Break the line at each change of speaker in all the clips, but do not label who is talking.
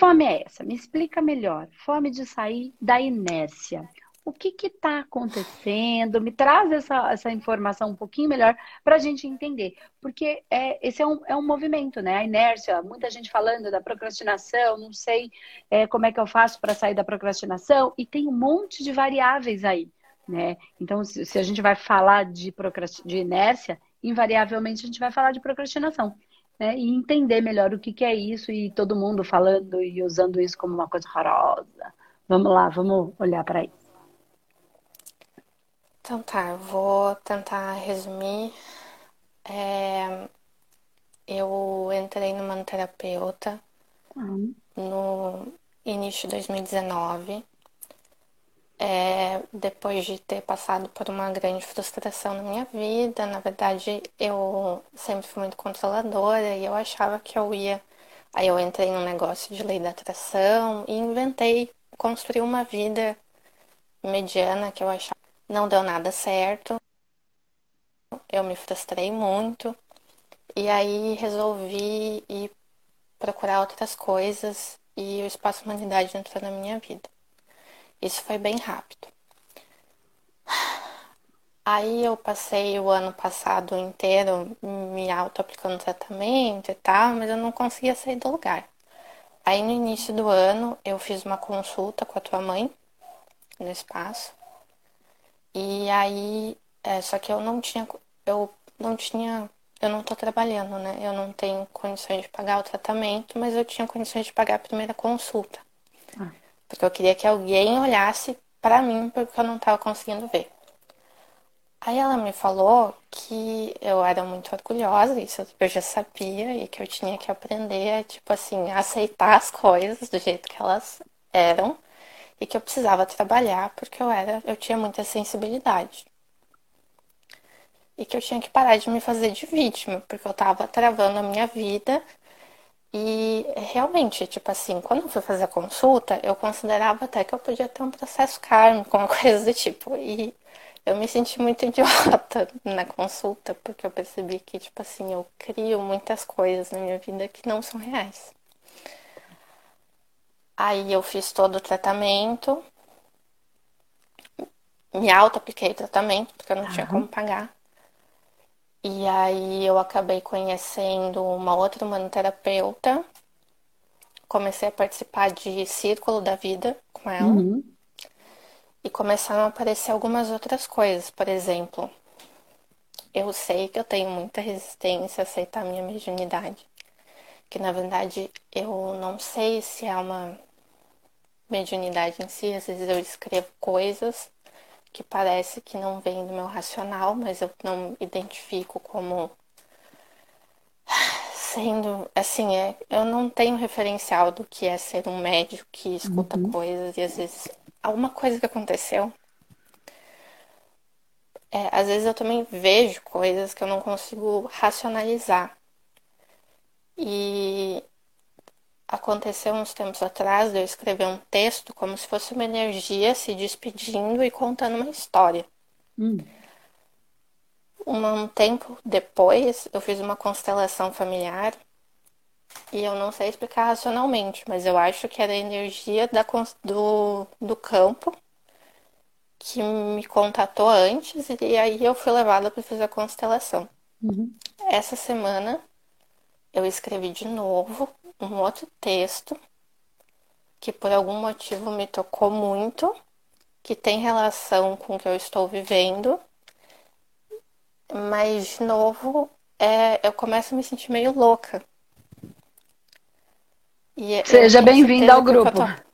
fome é essa? Me explica melhor. Fome de sair da inércia. O que está acontecendo? Me traz essa, essa informação um pouquinho melhor para a gente entender. Porque é, esse é um, é um movimento, né? A inércia, muita gente falando da procrastinação, não sei é, como é que eu faço para sair da procrastinação, e tem um monte de variáveis aí. Né? Então, se, se a gente vai falar de, de inércia, invariavelmente a gente vai falar de procrastinação. Né? E entender melhor o que, que é isso e todo mundo falando e usando isso como uma coisa horrorosa. Vamos lá, vamos olhar para isso.
Então tá, eu vou tentar resumir. É, eu entrei numa terapeuta uhum. no início de 2019 é, depois de ter passado por uma grande frustração na minha vida. Na verdade, eu sempre fui muito controladora e eu achava que eu ia. Aí eu entrei num negócio de lei da atração e inventei construir uma vida mediana que eu achava não deu nada certo. Eu me frustrei muito e aí resolvi ir procurar outras coisas e o espaço humanidade entrou na minha vida. Isso foi bem rápido. Aí eu passei o ano passado inteiro me auto-aplicando tratamento e tal, mas eu não conseguia sair do lugar. Aí no início do ano eu fiz uma consulta com a tua mãe no espaço. E aí, é, só que eu não tinha, eu não tinha, eu não tô trabalhando, né? Eu não tenho condições de pagar o tratamento, mas eu tinha condições de pagar a primeira consulta. Ah. Porque eu queria que alguém olhasse para mim, porque eu não estava conseguindo ver. Aí ela me falou que eu era muito orgulhosa, isso eu já sabia, e que eu tinha que aprender, tipo assim, a aceitar as coisas do jeito que elas eram, e que eu precisava trabalhar porque eu era, eu tinha muita sensibilidade. E que eu tinha que parar de me fazer de vítima, porque eu tava travando a minha vida e realmente, tipo assim, quando eu fui fazer a consulta, eu considerava até que eu podia ter um processo kármico, uma coisa do tipo. E eu me senti muito idiota na consulta, porque eu percebi que, tipo assim, eu crio muitas coisas na minha vida que não são reais. Aí eu fiz todo o tratamento, me auto-apliquei o tratamento, porque eu não uhum. tinha como pagar. E aí eu acabei conhecendo uma outra humanoterapeuta. Comecei a participar de Círculo da Vida com ela. Uhum. E começaram a aparecer algumas outras coisas. Por exemplo, eu sei que eu tenho muita resistência a aceitar a minha mediunidade. Que na verdade eu não sei se é uma mediunidade em si. Às vezes eu escrevo coisas que parece que não vem do meu racional, mas eu não identifico como sendo assim, é, eu não tenho referencial do que é ser um médico que escuta uhum. coisas e às vezes alguma coisa que aconteceu. É, às vezes eu também vejo coisas que eu não consigo racionalizar. E Aconteceu uns tempos atrás de eu escrever um texto como se fosse uma energia se despedindo e contando uma história. Hum. Um, tempo depois, eu fiz uma constelação familiar e eu não sei explicar racionalmente, mas eu acho que era a energia da, do, do campo que me contatou antes e aí eu fui levada para fazer a constelação. Uhum. Essa semana eu escrevi de novo um outro texto que por algum motivo me tocou muito, que tem relação com o que eu estou vivendo, mas de novo é, eu começo a me sentir meio louca.
E Seja bem-vinda ao grupo. Tô...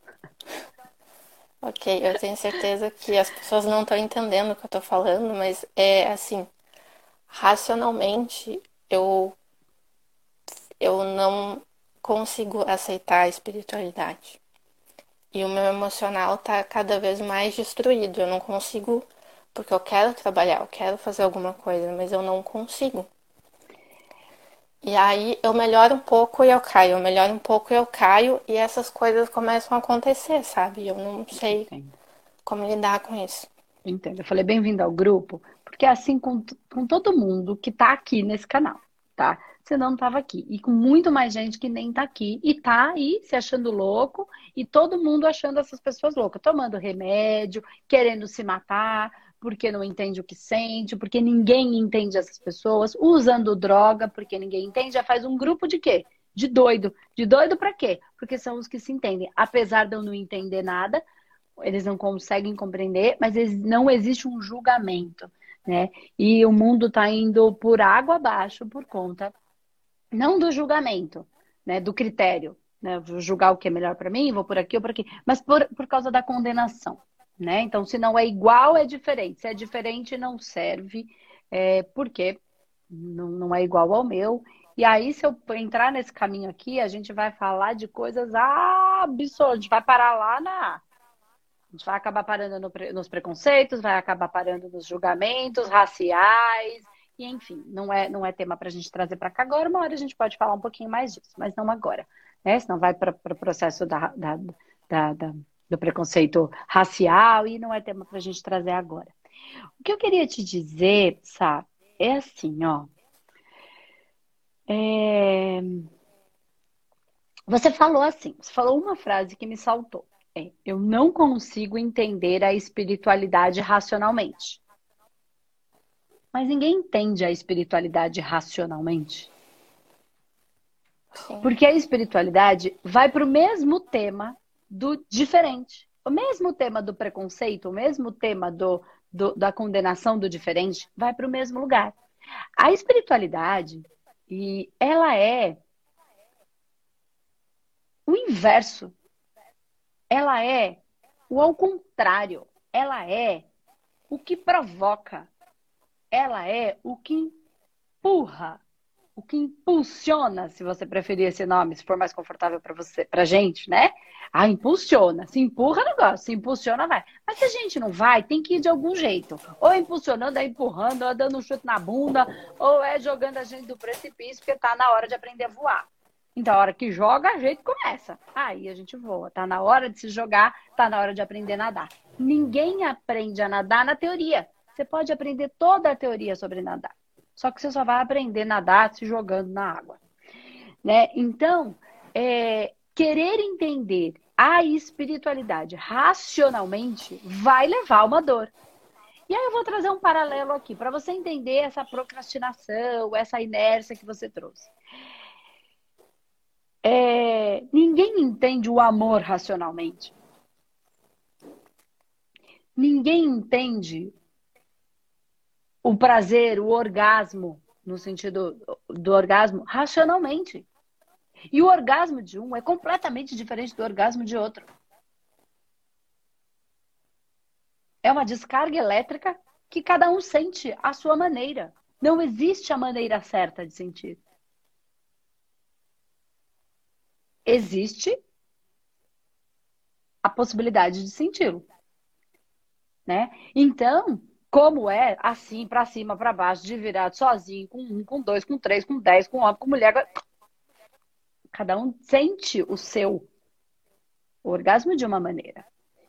Ok, eu tenho certeza que as pessoas não estão entendendo o que eu estou falando, mas é assim, racionalmente eu eu não consigo aceitar a espiritualidade. E o meu emocional tá cada vez mais destruído. Eu não consigo, porque eu quero trabalhar, eu quero fazer alguma coisa, mas eu não consigo. E aí eu melhoro um pouco e eu caio, eu melhoro um pouco e eu caio, e essas coisas começam a acontecer, sabe? Eu não sei Entendo. como lidar com isso.
Entendo. Eu falei bem-vindo ao grupo, porque é assim com, com todo mundo que tá aqui nesse canal, tá? Senão não estava aqui. E com muito mais gente que nem está aqui. E tá aí se achando louco, e todo mundo achando essas pessoas loucas, tomando remédio, querendo se matar, porque não entende o que sente, porque ninguém entende essas pessoas, usando droga, porque ninguém entende, já faz um grupo de quê? De doido. De doido para quê? Porque são os que se entendem. Apesar de eu não entender nada, eles não conseguem compreender, mas não existe um julgamento, né? E o mundo está indo por água abaixo por conta não do julgamento, né? Do critério, né? Vou julgar o que é melhor para mim, vou por aqui ou por aqui, mas por, por causa da condenação, né? Então, se não é igual, é diferente. Se é diferente, não serve, é, porque não, não é igual ao meu. E aí, se eu entrar nesse caminho aqui, a gente vai falar de coisas absurdas. A gente vai parar lá na a gente vai acabar parando no, nos preconceitos, vai acabar parando nos julgamentos raciais, e enfim, não é, não é tema para a gente trazer para cá agora. Uma hora a gente pode falar um pouquinho mais disso, mas não agora, né? Senão vai para o pro processo da, da, da, da, do preconceito racial e não é tema para a gente trazer agora. O que eu queria te dizer, Sá, é assim, ó. É... Você falou assim, você falou uma frase que me saltou. É, eu não consigo entender a espiritualidade racionalmente. Mas ninguém entende a espiritualidade racionalmente. Sim. Porque a espiritualidade vai para o mesmo tema do diferente. O mesmo tema do preconceito, o mesmo tema do, do da condenação do diferente, vai para o mesmo lugar. A espiritualidade, e ela é o inverso ela é o ao contrário. Ela é o que provoca. Ela é o que empurra, o que impulsiona, se você preferir esse nome, se for mais confortável para você, para gente, né? Ah, impulsiona. Se empurra, não gosta. Se impulsiona, vai. Mas se a gente não vai, tem que ir de algum jeito. Ou impulsionando, é empurrando, ou é dando um chute na bunda, ou é jogando a gente do precipício, porque tá na hora de aprender a voar. Então, a hora que joga, a gente começa. Aí a gente voa. Tá na hora de se jogar, tá na hora de aprender a nadar. Ninguém aprende a nadar na teoria. Você pode aprender toda a teoria sobre nadar. Só que você só vai aprender a nadar se jogando na água. Né? Então, é, querer entender a espiritualidade racionalmente vai levar uma dor. E aí eu vou trazer um paralelo aqui para você entender essa procrastinação, essa inércia que você trouxe. É, ninguém entende o amor racionalmente. Ninguém entende o prazer, o orgasmo, no sentido do orgasmo, racionalmente. E o orgasmo de um é completamente diferente do orgasmo de outro. É uma descarga elétrica que cada um sente à sua maneira. Não existe a maneira certa de sentir. existe a possibilidade de senti-lo. Né? Então, como é assim, para cima, para baixo, de virado sozinho, com um, com dois, com três, com dez, com homem, com mulher. Cada um sente o seu orgasmo de uma maneira.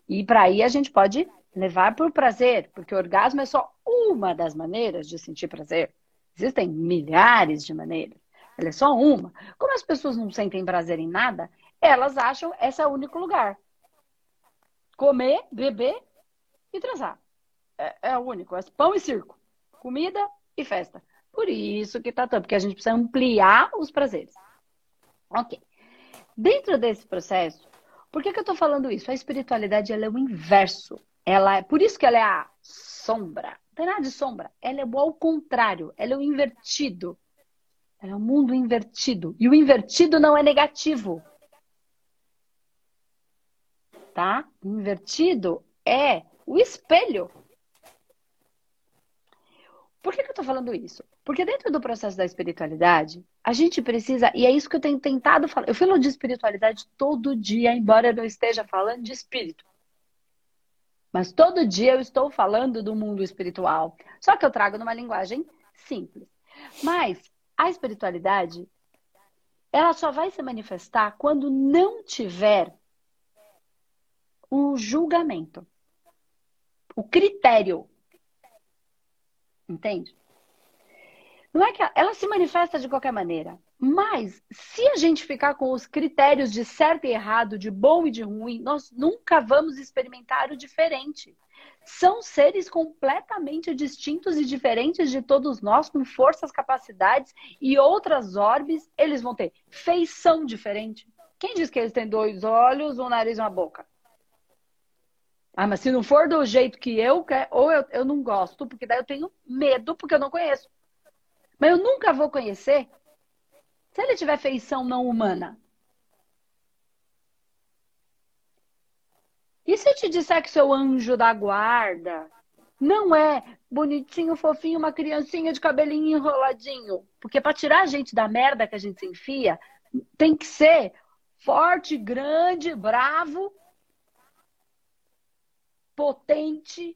E para aí a gente pode levar o prazer, porque o orgasmo é só uma das maneiras de sentir prazer. Existem milhares de maneiras. Ela é só uma. Como as pessoas não sentem prazer em nada, elas acham esse é o único lugar. Comer, beber e transar. É, é o único. É pão e circo. Comida e festa. Por isso que tá tanto, porque a gente precisa ampliar os prazeres. Ok. Dentro desse processo, por que, que eu estou falando isso? A espiritualidade ela é o inverso. Ela é, por isso que ela é a sombra. Não tem nada de sombra. Ela é o ao contrário. Ela é o invertido. É um mundo invertido. E o invertido não é negativo. Tá? O invertido é o espelho. Por que, que eu estou falando isso? Porque dentro do processo da espiritualidade, a gente precisa, e é isso que eu tenho tentado falar. Eu falo de espiritualidade todo dia, embora eu não esteja falando de espírito. Mas todo dia eu estou falando do mundo espiritual. Só que eu trago numa linguagem simples. Mas a espiritualidade, ela só vai se manifestar quando não tiver o julgamento, o critério. Entende? Não é que ela, ela se manifesta de qualquer maneira. Mas se a gente ficar com os critérios de certo e errado, de bom e de ruim, nós nunca vamos experimentar o diferente. São seres completamente distintos e diferentes de todos nós, com forças, capacidades e outras orbes. Eles vão ter feição diferente. Quem diz que eles têm dois olhos, um nariz e uma boca? Ah, mas se não for do jeito que eu quero, ou eu, eu não gosto, porque daí eu tenho medo, porque eu não conheço. Mas eu nunca vou conhecer se ele tiver feição não humana. E se eu te disser que seu anjo da guarda não é bonitinho, fofinho, uma criancinha de cabelinho enroladinho? Porque para tirar a gente da merda que a gente se enfia, tem que ser forte, grande, bravo, potente.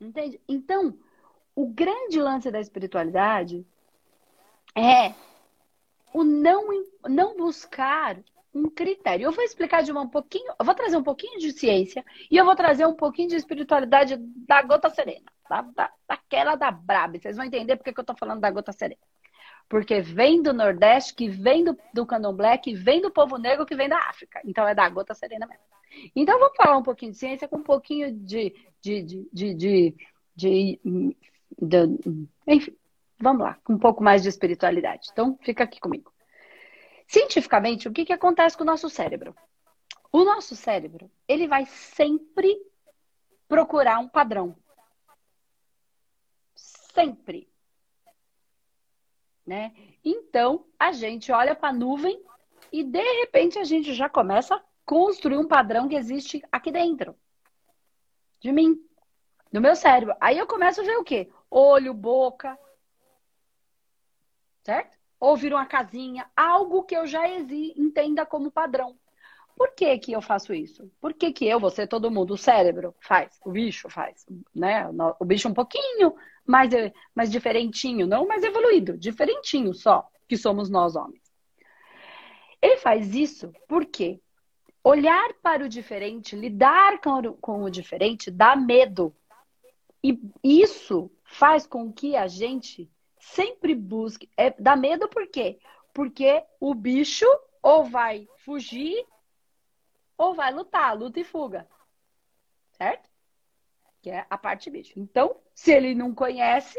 Entende? Então, o grande lance da espiritualidade é o não, não buscar um critério. Eu vou explicar de uma um pouquinho, eu vou trazer um pouquinho de ciência e eu vou trazer um pouquinho de espiritualidade da gota serena, da, da, daquela da braba. Vocês vão entender porque que eu tô falando da gota serena. Porque vem do Nordeste, que vem do, do candomblé, que vem do povo negro, que vem da África. Então é da gota serena mesmo. Então vamos falar um pouquinho de ciência com um pouquinho de, de, de, de, de, de, de enfim, Vamos lá, com um pouco mais de espiritualidade. Então, fica aqui comigo. Cientificamente, o que, que acontece com o nosso cérebro? O nosso cérebro, ele vai sempre procurar um padrão. Sempre. Né? Então, a gente olha para a nuvem e, de repente, a gente já começa construir um padrão que existe aqui dentro. De mim. Do meu cérebro. Aí eu começo a ver o quê? Olho, boca, certo? Ou vir uma casinha, algo que eu já entenda como padrão. Por que, que eu faço isso? Por que, que eu, você, todo mundo, o cérebro faz, o bicho faz, né? O bicho um pouquinho mais, mais diferentinho, não mais evoluído, diferentinho só, que somos nós homens. Ele faz isso porque olhar para o diferente, lidar com o, com o diferente, dá medo. E isso faz com que a gente sempre busque. É, dá medo por quê? Porque o bicho ou vai fugir ou vai lutar, luta e fuga. Certo? Que é a parte bicho. Então, se ele não conhece,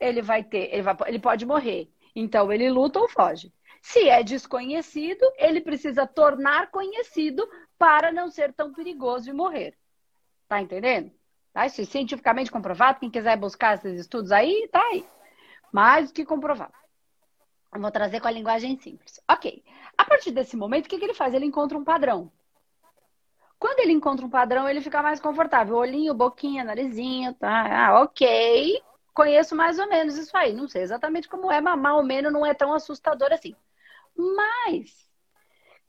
ele vai ter, ele, vai, ele pode morrer. Então, ele luta ou foge. Se é desconhecido, ele precisa tornar conhecido para não ser tão perigoso e morrer. Tá entendendo? Tá? Isso é cientificamente comprovado. Quem quiser buscar esses estudos aí, tá aí. Mais do que comprovado. Eu vou trazer com a linguagem simples. Ok. A partir desse momento, o que, que ele faz? Ele encontra um padrão. Quando ele encontra um padrão, ele fica mais confortável. Olhinho, boquinha, narizinho, tá? Ah, ok. Conheço mais ou menos isso aí. Não sei exatamente como é, mas mais ou menos não é tão assustador assim. Mas,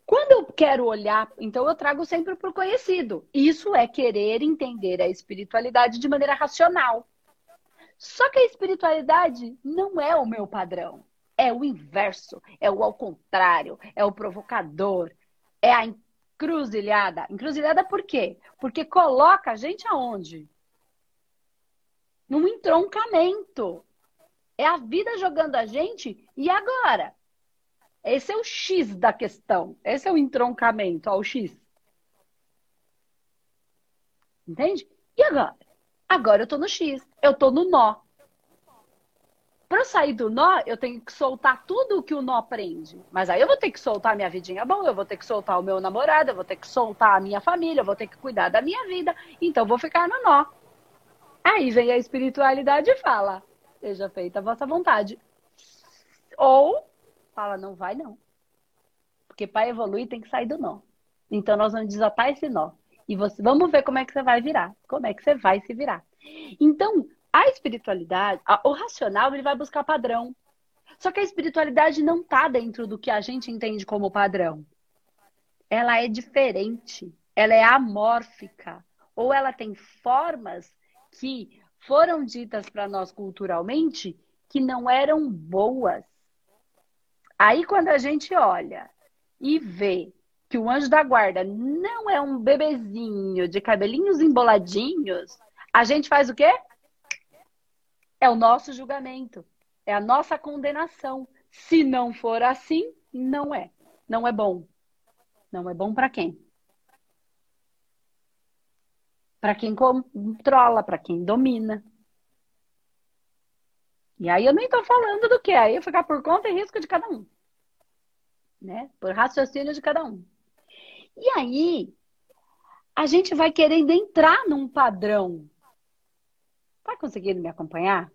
quando eu quero olhar, então eu trago sempre para o conhecido. Isso é querer entender a espiritualidade de maneira racional. Só que a espiritualidade não é o meu padrão. É o inverso, é o ao contrário, é o provocador, é a encruzilhada. Encruzilhada por quê? Porque coloca a gente aonde? Num entroncamento. É a vida jogando a gente e agora? Esse é o X da questão. Esse é o entroncamento, ó, o X. Entende? E agora? Agora eu tô no X, eu tô no nó. Para sair do nó, eu tenho que soltar tudo o que o nó prende. Mas aí eu vou ter que soltar minha vidinha bom, eu vou ter que soltar o meu namorado, eu vou ter que soltar a minha família, eu vou ter que cuidar da minha vida. Então vou ficar no nó. Aí vem a espiritualidade e fala: seja feita a vossa vontade. Ou fala: não vai não. Porque para evoluir tem que sair do nó. Então nós vamos desatar esse nó. E você, vamos ver como é que você vai virar, como é que você vai se virar. Então, a espiritualidade, a, o racional, ele vai buscar padrão. Só que a espiritualidade não está dentro do que a gente entende como padrão. Ela é diferente, ela é amórfica, ou ela tem formas que foram ditas para nós culturalmente que não eram boas. Aí quando a gente olha e vê que o anjo da guarda não é um bebezinho de cabelinhos emboladinhos, a gente faz o quê? É o nosso julgamento. é a nossa condenação. Se não for assim, não é. Não é bom. Não é bom para quem? Para quem controla, para quem domina. E aí eu nem estou falando do que, aí eu ficar por conta e risco de cada um. Né? Por raciocínio de cada um. E aí, a gente vai querendo entrar num padrão. Tá conseguindo me acompanhar?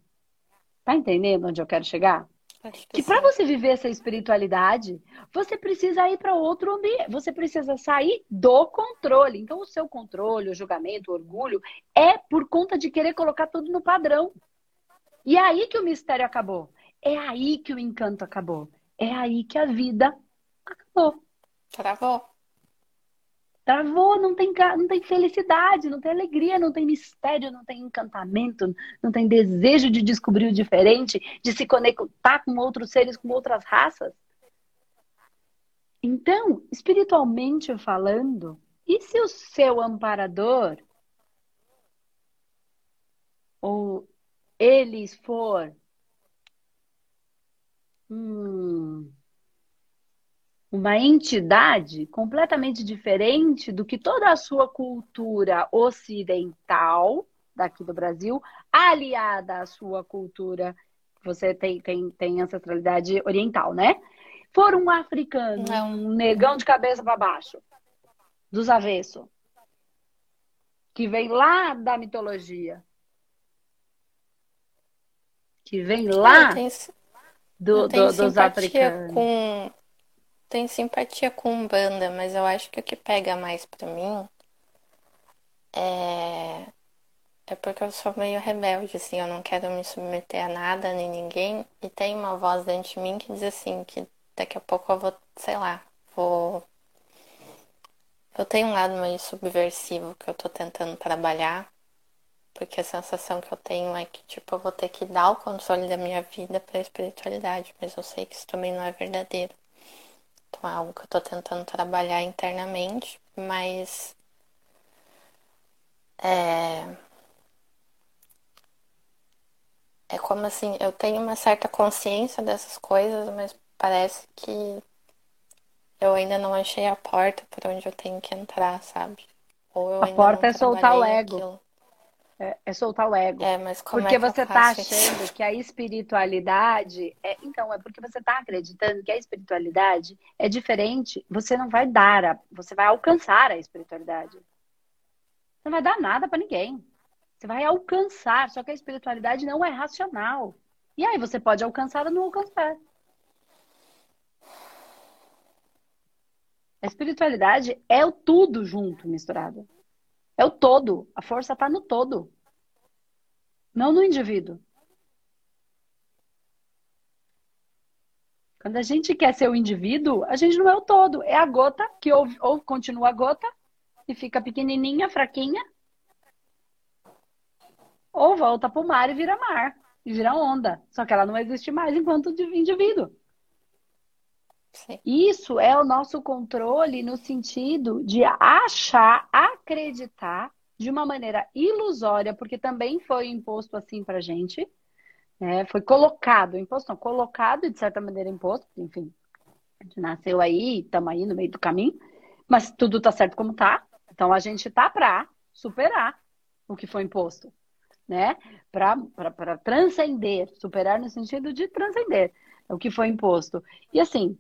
Tá entendendo onde eu quero chegar? Que, que para você viver essa espiritualidade, você precisa ir para outro ambiente. Você precisa sair do controle. Então, o seu controle, o julgamento, o orgulho, é por conta de querer colocar tudo no padrão. E é aí que o mistério acabou. É aí que o encanto acabou. É aí que a vida acabou.
Travou.
Travou, não tem, não tem felicidade, não tem alegria, não tem mistério, não tem encantamento, não tem desejo de descobrir o diferente, de se conectar com outros seres, com outras raças. Então, espiritualmente falando, e se o seu amparador ou eles for hum, uma entidade completamente diferente do que toda a sua cultura ocidental daqui do Brasil, aliada à sua cultura, você tem, tem, tem ancestralidade oriental, né? For um africano, Não. um negão de cabeça para baixo, dos avessos, que vem lá da mitologia, que vem lá tenho, do, do, dos africanos.
Com, tenho simpatia com banda, mas eu acho que o que pega mais pra mim é. É porque eu sou meio rebelde, assim, eu não quero me submeter a nada nem ninguém. E tem uma voz dentro de mim que diz assim, que daqui a pouco eu vou, sei lá, vou. Eu tenho um lado meio subversivo que eu tô tentando trabalhar. Porque a sensação que eu tenho é que, tipo, eu vou ter que dar o controle da minha vida pra espiritualidade. Mas eu sei que isso também não é verdadeiro. Então é algo que eu tô tentando trabalhar internamente, mas. É. É como assim, eu tenho uma certa consciência dessas coisas, mas parece que eu ainda não achei a porta por onde eu tenho que entrar, sabe?
a porta é soltar o ego. Aquilo. É, é soltar o ego.
É, mas como
porque
é
você está achando que a espiritualidade. É, então, é porque você está acreditando que a espiritualidade é diferente. Você não vai dar, a, você vai alcançar a espiritualidade. Você não vai dar nada para ninguém. Você vai alcançar, só que a espiritualidade não é racional. E aí você pode alcançar ou não alcançar. A espiritualidade é o tudo junto, misturado. É o todo. A força está no todo. Não no indivíduo. Quando a gente quer ser o indivíduo, a gente não é o todo. É a gota que ou, ou continua a gota e fica pequenininha, fraquinha, ou volta para o mar e vira mar, e vira onda. Só que ela não existe mais enquanto indivíduo. Sim. Isso é o nosso controle no sentido de achar, acreditar de uma maneira ilusória, porque também foi imposto assim pra gente, né? Foi colocado, imposto não, colocado e de certa maneira imposto, enfim. A gente nasceu aí, estamos aí no meio do caminho, mas tudo tá certo como tá. Então a gente tá para superar o que foi imposto, né? Para transcender, superar no sentido de transcender o que foi imposto. E assim,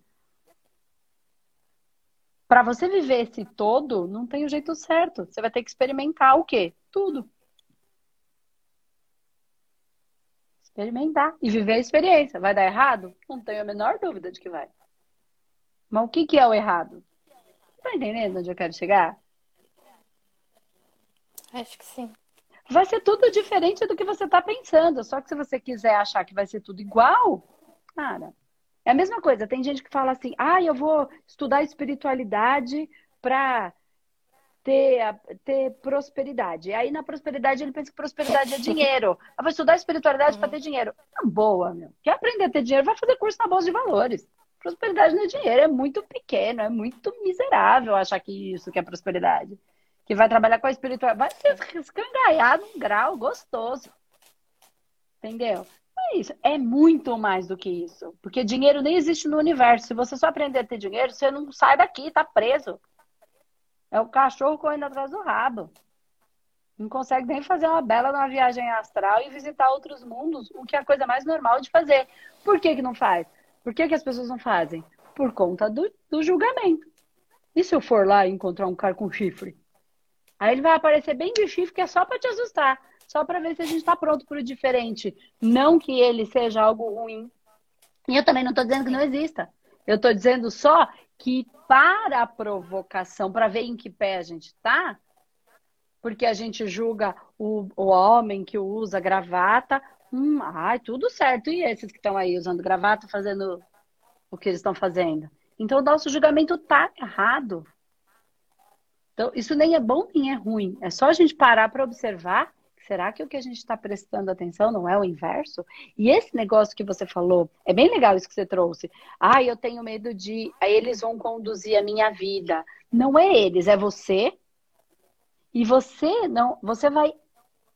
para você viver esse todo, não tem o jeito certo. Você vai ter que experimentar o quê? Tudo. Experimentar e viver a experiência. Vai dar errado? Não tenho a menor dúvida de que vai. Mas o que, que é o errado? Tá entendendo onde eu quero chegar?
Acho que sim.
Vai ser tudo diferente do que você está pensando. Só que se você quiser achar que vai ser tudo igual, cara, é a mesma coisa, tem gente que fala assim: ah, eu vou estudar espiritualidade para ter, ter prosperidade. E aí na prosperidade ele pensa que prosperidade é dinheiro. Eu vou estudar espiritualidade para ter dinheiro. Tá boa, meu. Quer aprender a ter dinheiro? Vai fazer curso na Bolsa de Valores. Prosperidade não é dinheiro, é muito pequeno, é muito miserável achar que isso que é prosperidade. Que vai trabalhar com a espiritualidade. Vai ser escangaiado um grau gostoso. Entendeu? É isso. É muito mais do que isso. Porque dinheiro nem existe no universo. Se você só aprender a ter dinheiro, você não sai daqui, tá preso. É o cachorro correndo atrás do rabo. Não consegue nem fazer uma bela uma viagem astral e visitar outros mundos, o que é a coisa mais normal de fazer. Por que, que não faz? Por que, que as pessoas não fazem? Por conta do, do julgamento. E se eu for lá e encontrar um cara com chifre? Aí ele vai aparecer bem de chifre, que é só para te assustar. Só para ver se a gente está pronto para o diferente. Não que ele seja algo ruim. E eu também não estou dizendo que não exista. Eu estou dizendo só que para a provocação, para ver em que pé a gente está, porque a gente julga o, o homem que usa gravata, hum, ai, tudo certo. E esses que estão aí usando gravata, fazendo o que eles estão fazendo? Então, o nosso julgamento tá errado. Então, isso nem é bom nem é ruim. É só a gente parar para observar. Será que o que a gente está prestando atenção não é o inverso? E esse negócio que você falou, é bem legal isso que você trouxe. Ah, eu tenho medo de. Aí eles vão conduzir a minha vida. Não é eles, é você. E você não, você vai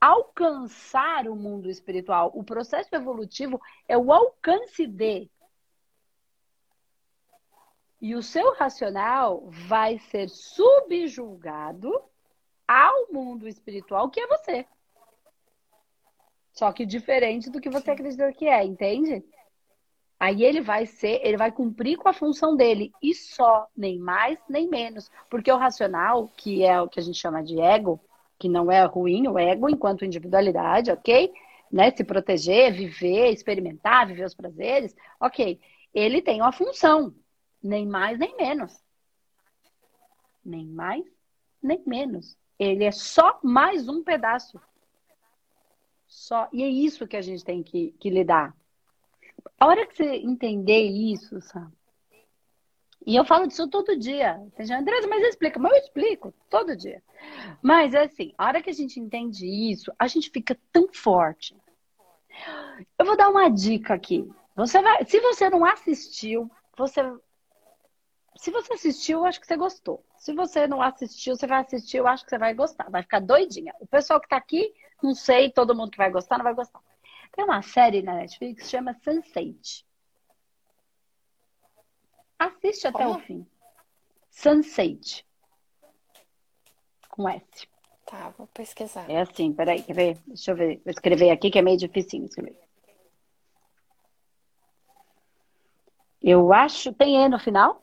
alcançar o mundo espiritual. O processo evolutivo é o alcance de. E o seu racional vai ser subjulgado ao mundo espiritual, que é você. Só que diferente do que você acredita que é, entende? Aí ele vai ser, ele vai cumprir com a função dele e só, nem mais nem menos, porque o racional, que é o que a gente chama de ego, que não é ruim, o ego enquanto individualidade, ok? Né? Se proteger, viver, experimentar, viver os prazeres, ok? Ele tem uma função, nem mais nem menos. Nem mais nem menos. Ele é só mais um pedaço. Só. E é isso que a gente tem que, que lidar. A hora que você entender isso, sabe? E eu falo disso todo dia. Tem gente, mas explica. Mas eu explico todo dia. Mas, é assim, a hora que a gente entende isso, a gente fica tão forte. Eu vou dar uma dica aqui. Você vai, se você não assistiu, você se você assistiu, eu acho que você gostou. Se você não assistiu, você vai assistir, eu acho que você vai gostar. Vai ficar doidinha. O pessoal que tá aqui, não sei, todo mundo que vai gostar, não vai gostar. Tem uma série na Netflix que chama Sense8. Assiste até Como? o fim. Sense8. Com S.
Tá, vou pesquisar.
É assim, peraí, quer ver? Deixa eu ver. Vou escrever aqui que é meio difícil escrever. Eu acho. Tem E no final?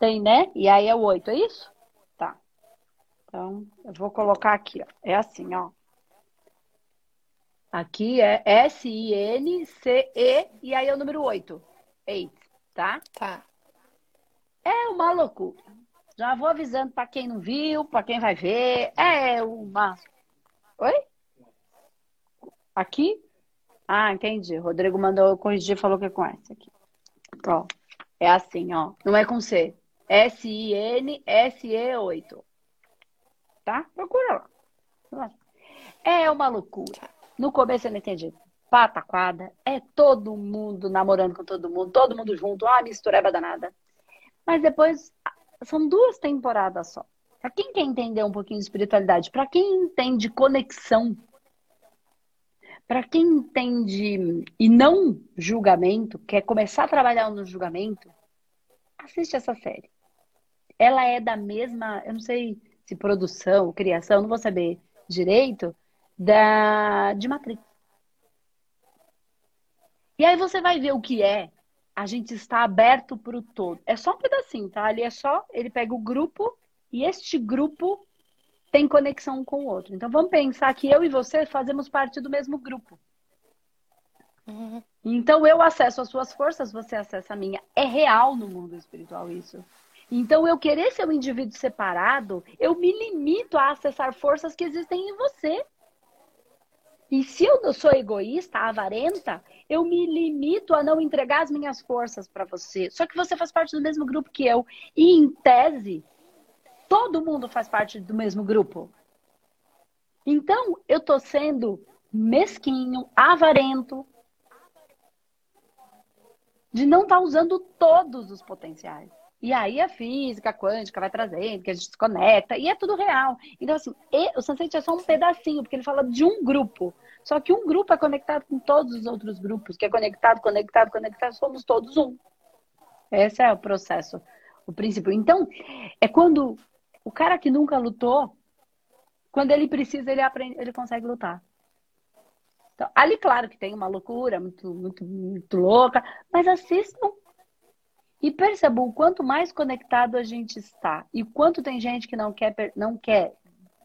Tem, né? E aí é o 8, é isso? Tá. Então, eu vou colocar aqui, ó. É assim, ó. Aqui é S-I-N-C-E e aí é o número 8. 8, tá?
Tá.
É uma loucura. Já vou avisando para quem não viu, para quem vai ver. É uma. Oi? Aqui? Ah, entendi. Rodrigo mandou corrigir, falou que é com essa aqui. Ó, é assim, ó. Não é com C. S-I-N-S-E-8. Tá? Procura lá. É uma loucura. No começo eu não entendi. Pataquada. É todo mundo namorando com todo mundo, todo mundo junto. Ah, mistureba danada. Mas depois, são duas temporadas só. Para quem quer entender um pouquinho de espiritualidade, para quem entende conexão, para quem entende e não julgamento, quer começar a trabalhar no julgamento, assiste essa série. Ela é da mesma, eu não sei se produção, criação, não vou saber direito, da de Matrix. E aí você vai ver o que é. A gente está aberto para o todo. É só um pedacinho, tá? Ali é só, ele pega o grupo e este grupo tem conexão com o outro. Então vamos pensar que eu e você fazemos parte do mesmo grupo. Uhum. Então eu acesso as suas forças, você acessa a minha. É real no mundo espiritual isso. Então eu querer ser um indivíduo separado, eu me limito a acessar forças que existem em você. E se eu sou egoísta, avarenta, eu me limito a não entregar as minhas forças para você. Só que você faz parte do mesmo grupo que eu. E em tese, todo mundo faz parte do mesmo grupo. Então, eu tô sendo mesquinho, avarento, de não estar tá usando todos os potenciais. E aí a física quântica vai trazendo, que a gente se conecta, e é tudo real. Então, assim, o Sunset é só um pedacinho, porque ele fala de um grupo. Só que um grupo é conectado com todos os outros grupos, que é conectado, conectado, conectado, somos todos um. Esse é o processo, o princípio. Então, é quando o cara que nunca lutou, quando ele precisa, ele aprende, ele consegue lutar. Então, ali, claro que tem uma loucura muito, muito, muito louca, mas assistam e percebam o quanto mais conectado a gente está e quanto tem gente que não quer, não quer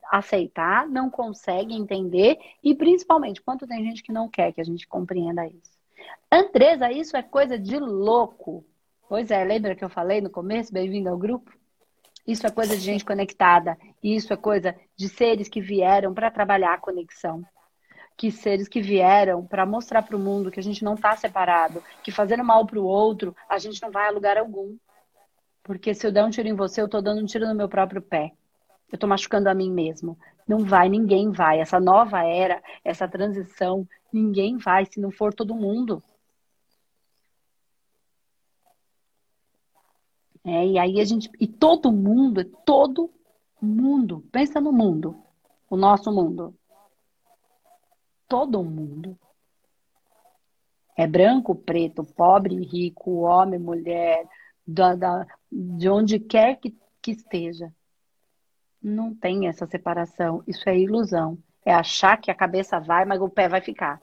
aceitar, não consegue entender e principalmente quanto tem gente que não quer que a gente compreenda isso. Andresa, isso é coisa de louco. Pois é, lembra que eu falei no começo? Bem-vindo ao grupo. Isso é coisa de gente conectada. Isso é coisa de seres que vieram para trabalhar a conexão. Que seres que vieram para mostrar para o mundo que a gente não está separado, que fazendo mal para o outro, a gente não vai a lugar algum. Porque se eu der um tiro em você, eu estou dando um tiro no meu próprio pé eu estou machucando a mim mesmo. Não vai, ninguém vai. Essa nova era, essa transição, ninguém vai se não for todo mundo. É, e aí a gente. E todo mundo, todo mundo. Pensa no mundo. O nosso mundo. Todo mundo. É branco, preto, pobre, rico, homem, mulher, da, da, de onde quer que, que esteja. Não tem essa separação. Isso é ilusão. É achar que a cabeça vai, mas o pé vai ficar.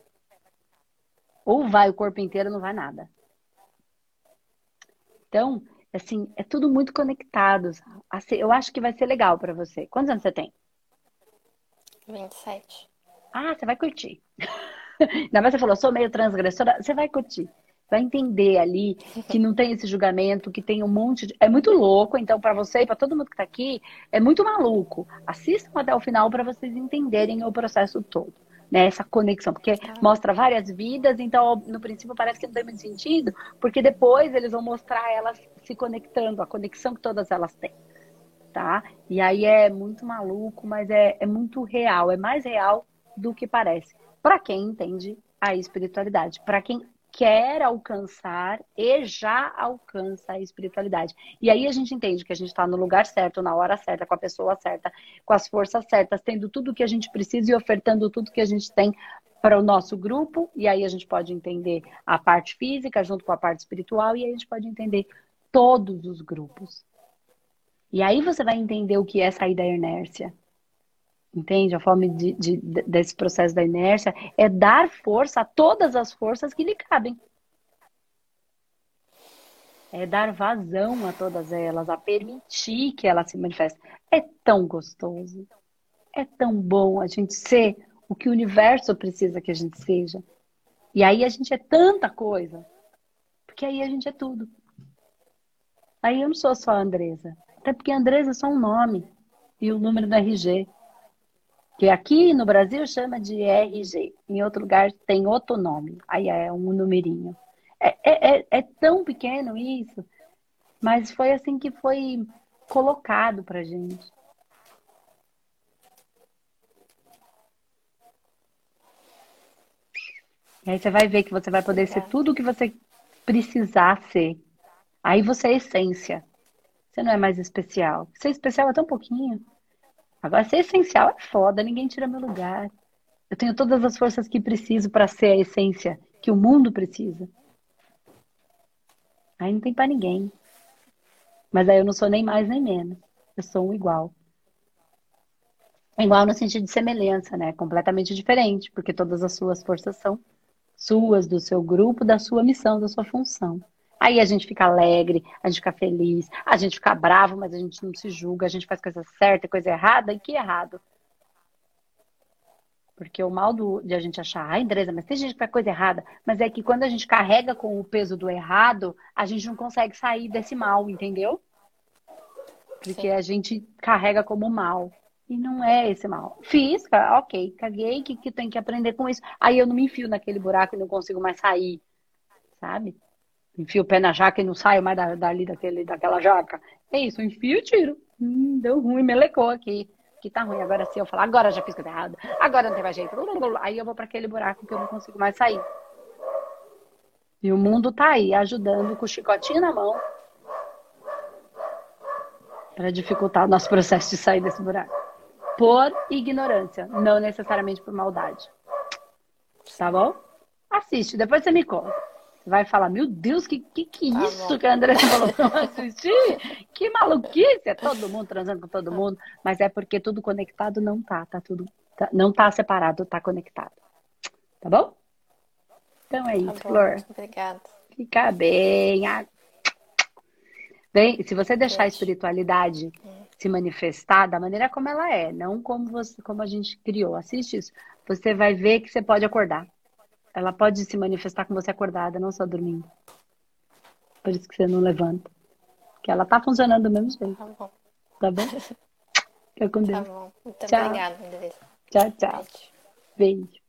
Ou vai o corpo inteiro, não vai nada. Então, assim, é tudo muito conectado. Eu acho que vai ser legal para você. Quantos anos você tem?
27.
Ah, você vai curtir. Ainda mais você falou, sou meio transgressora. Você vai curtir vai entender ali que não tem esse julgamento, que tem um monte de. É muito louco, então, para você e para todo mundo que está aqui, é muito maluco. Assistam até o final para vocês entenderem o processo todo. Né, essa conexão, porque tá. mostra várias vidas, então no princípio parece que não tem muito sentido, porque depois eles vão mostrar elas se conectando, a conexão que todas elas têm, tá? E aí é muito maluco, mas é, é muito real, é mais real do que parece. Para quem entende a espiritualidade, para quem quer alcançar e já alcança a espiritualidade. E aí a gente entende que a gente está no lugar certo, na hora certa, com a pessoa certa, com as forças certas, tendo tudo o que a gente precisa e ofertando tudo que a gente tem para o nosso grupo. E aí a gente pode entender a parte física junto com a parte espiritual e aí a gente pode entender todos os grupos. E aí você vai entender o que é sair da inércia. Entende? A forma de, de, desse processo da inércia é dar força a todas as forças que lhe cabem. É dar vazão a todas elas, a permitir que elas se manifestem. É tão gostoso. É tão bom a gente ser o que o universo precisa que a gente seja. E aí a gente é tanta coisa. Porque aí a gente é tudo. Aí eu não sou só a Andresa. Até porque Andresa é só um nome e o número do RG que aqui no Brasil chama de RG, em outro lugar tem outro nome, aí é um numerinho. É, é, é, é tão pequeno isso, mas foi assim que foi colocado pra gente. E aí você vai ver que você vai poder ser tudo o que você precisar ser. Aí você é essência. Você não é mais especial. Ser especial é tão pouquinho. Agora, ser essencial é foda, ninguém tira meu lugar. Eu tenho todas as forças que preciso para ser a essência que o mundo precisa. Aí não tem para ninguém. Mas aí eu não sou nem mais nem menos. Eu sou um igual. Igual no sentido de semelhança, né? Completamente diferente, porque todas as suas forças são suas, do seu grupo, da sua missão, da sua função. Aí a gente fica alegre, a gente fica feliz, a gente fica bravo, mas a gente não se julga, a gente faz coisa certa, coisa errada, e que errado? Porque o mal do, de a gente achar, ai, Andresa, mas tem gente que faz coisa errada. Mas é que quando a gente carrega com o peso do errado, a gente não consegue sair desse mal, entendeu? Porque Sim. a gente carrega como mal. E não é esse mal. Fiz, ok, caguei, que, que tem que aprender com isso. Aí eu não me enfio naquele buraco e não consigo mais sair, sabe? Enfio o pé na jaca e não saio mais dali daquele, daquela jaca. É isso, enfio e tiro. Hum, deu ruim, melecou aqui. Que tá ruim. Agora se eu falar, agora já fiz coisa errada, agora não tem mais jeito. Aí eu vou para aquele buraco que eu não consigo mais sair. E o mundo tá aí, ajudando com o chicotinho na mão para dificultar o nosso processo de sair desse buraco. Por ignorância, não necessariamente por maldade. Tá bom? Assiste, depois você me conta. Vai falar, meu Deus, que que, que tá isso bom. que a Andressa falou pra eu assistir? Que maluquice! É todo mundo transando com todo mundo. Mas é porque tudo conectado não tá, tá tudo. Tá, não tá separado, tá conectado. Tá bom? Então é tá isso, bom. Flor.
Obrigada.
Fica bem. Bem, se você deixar a espiritualidade se manifestar da maneira como ela é, não como você, como a gente criou. Assiste isso. Você vai ver que você pode acordar. Ela pode se manifestar com você acordada, não só dormindo. Por isso que você não levanta. Que ela tá funcionando do mesmo jeito. Tá bom. Tá bom? Fica com Deus.
Tá bom. Muito tchau. obrigada,
Tchau, tchau. Beijo. Beijo.